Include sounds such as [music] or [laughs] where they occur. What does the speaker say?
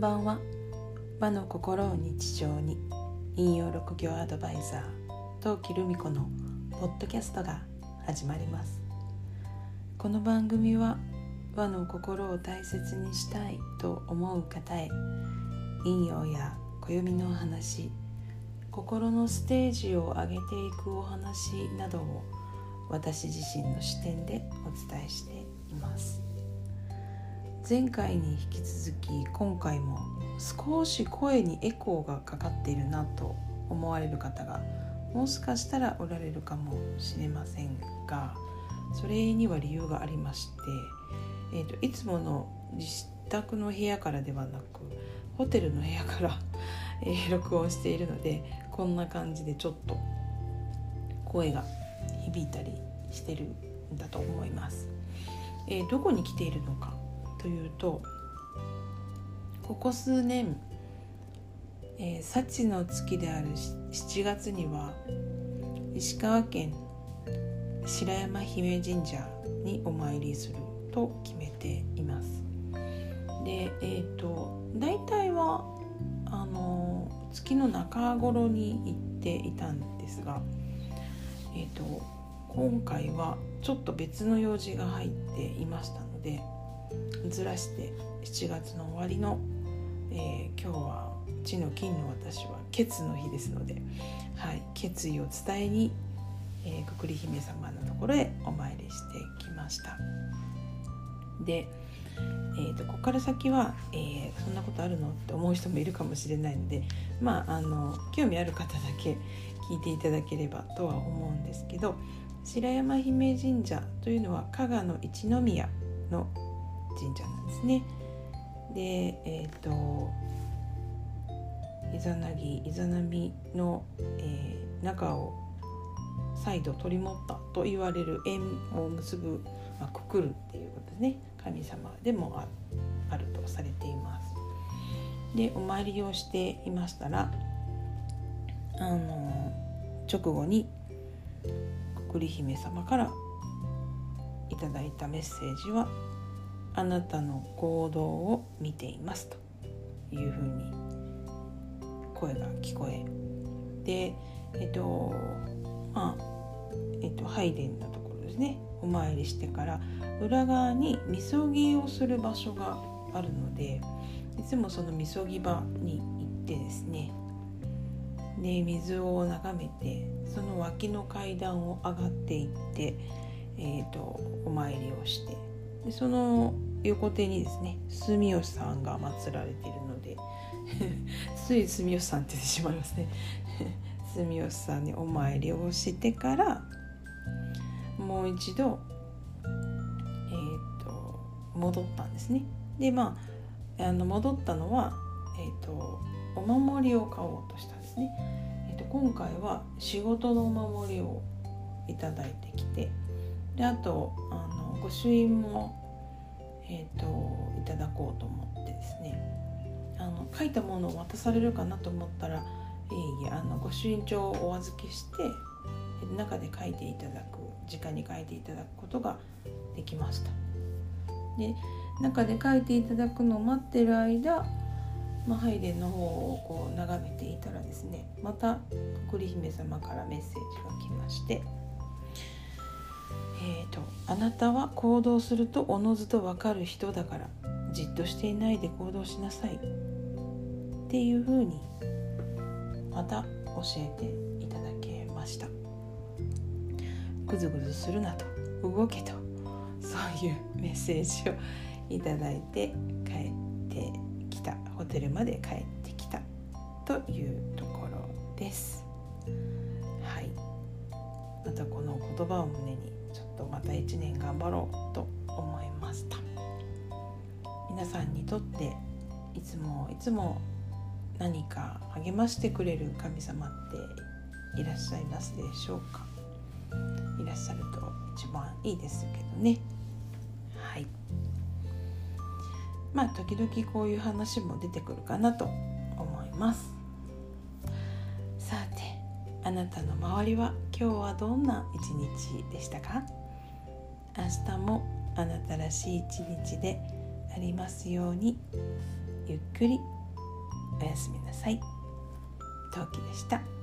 んばんは。和の心を日常に。引用六行アドバイザー陶器留美子のポッドキャストが始まります。この番組は和の心を大切にしたいと思う方へ引用や暦のお話心のステージを上げていくお話などを私自身の視点でお伝えしています。前回に引き続き今回も少し声にエコーがかかっているなと思われる方がもしかしたらおられるかもしれませんがそれには理由がありまして、えーと、いつもの自宅の部屋からではなくホテルの部屋から [laughs] え、録音しているのでこんな感じでちょっと声が響いたりしてるんだと思います。えー、どこに来ているのかというとここ数年、えー、幸の月である7月には石川県白山姫神社にお参りすると決めています。でえっ、ー、と大体はあの月の中頃に行っていたんですが、えーと今回はちょっと別の用事が入っていましたのでずらして7月の終わりの、えー、今日は地の金の私は決の日ですので、はい、決意を伝えに、えー、くくり姫様のところへお参りしてきました。で、えーと、ここから先は、えー、そんなことあるのって思う人もいるかもしれないのでまああの興味ある方だけ聞いていただければとは思うんですけど白山姫神社というのは加賀の一宮の神社なんですね。でえっ、ー、とイザナギイザナミの、えー、中を再度取り持ったと言われる縁を結ぶ、まあ、くくるっていうことですね神様でもあるとされています。でお参りをしていましたらあの直後にくくり姫様からいただいたメッセージはあなたの行動を見ていますというふうに声が聞こえ。でえっとまあえっと拝殿のところですね。お参りしてから裏側にみそぎをする場所があるのでいつもそのみそぎ場に行ってですねで水を眺めてその脇の階段を上がっていって、えーとお参りをしてでその横手にですね住吉さんが祀られているので [laughs] つい住吉さんって言ってしまいますね。[laughs] 住吉さんにお参りをしてからもう一度えっ、と戻ったんですね。でまああの戻ったのはえっ、とお守りを買おうとしたんですね、えーと、と今回は仕事のお守りをいただいてきてであとあの御朱印もえーと、いただこうと思ってですね。あの書いたものを渡されるかなと思ったらいえいえあの御朱印帳をお預けして中で書いていただく直に書いていただくことができました。で中で書いていただくのを待ってる間、まあ、拝殿の方をこう眺めていたらですねまた栗姫様からメッセージが来まして「えーと、あなたは行動するとおのずと分かる人だからじっとしていないで行動しなさい。っていうふうにまた教えていただけました。ぐずぐずするなと動けとそういうメッセージをいただいて帰ってきたホテルまで帰ってきたというところです。はい。またこの言葉を胸にとまた1年頑張ろうと思いました。皆さんにとっていつもいつも何か励ましてくれる神様っていらっしゃいますでしょうか？いらっしゃると一番いいですけどね。はい。まあ時々こういう話も出てくるかなと思います。さてあなたの周りは今日はどんな一日でしたか？明日もあなたらしい一日でありますようにゆっくりおやすみなさい。陶器でした。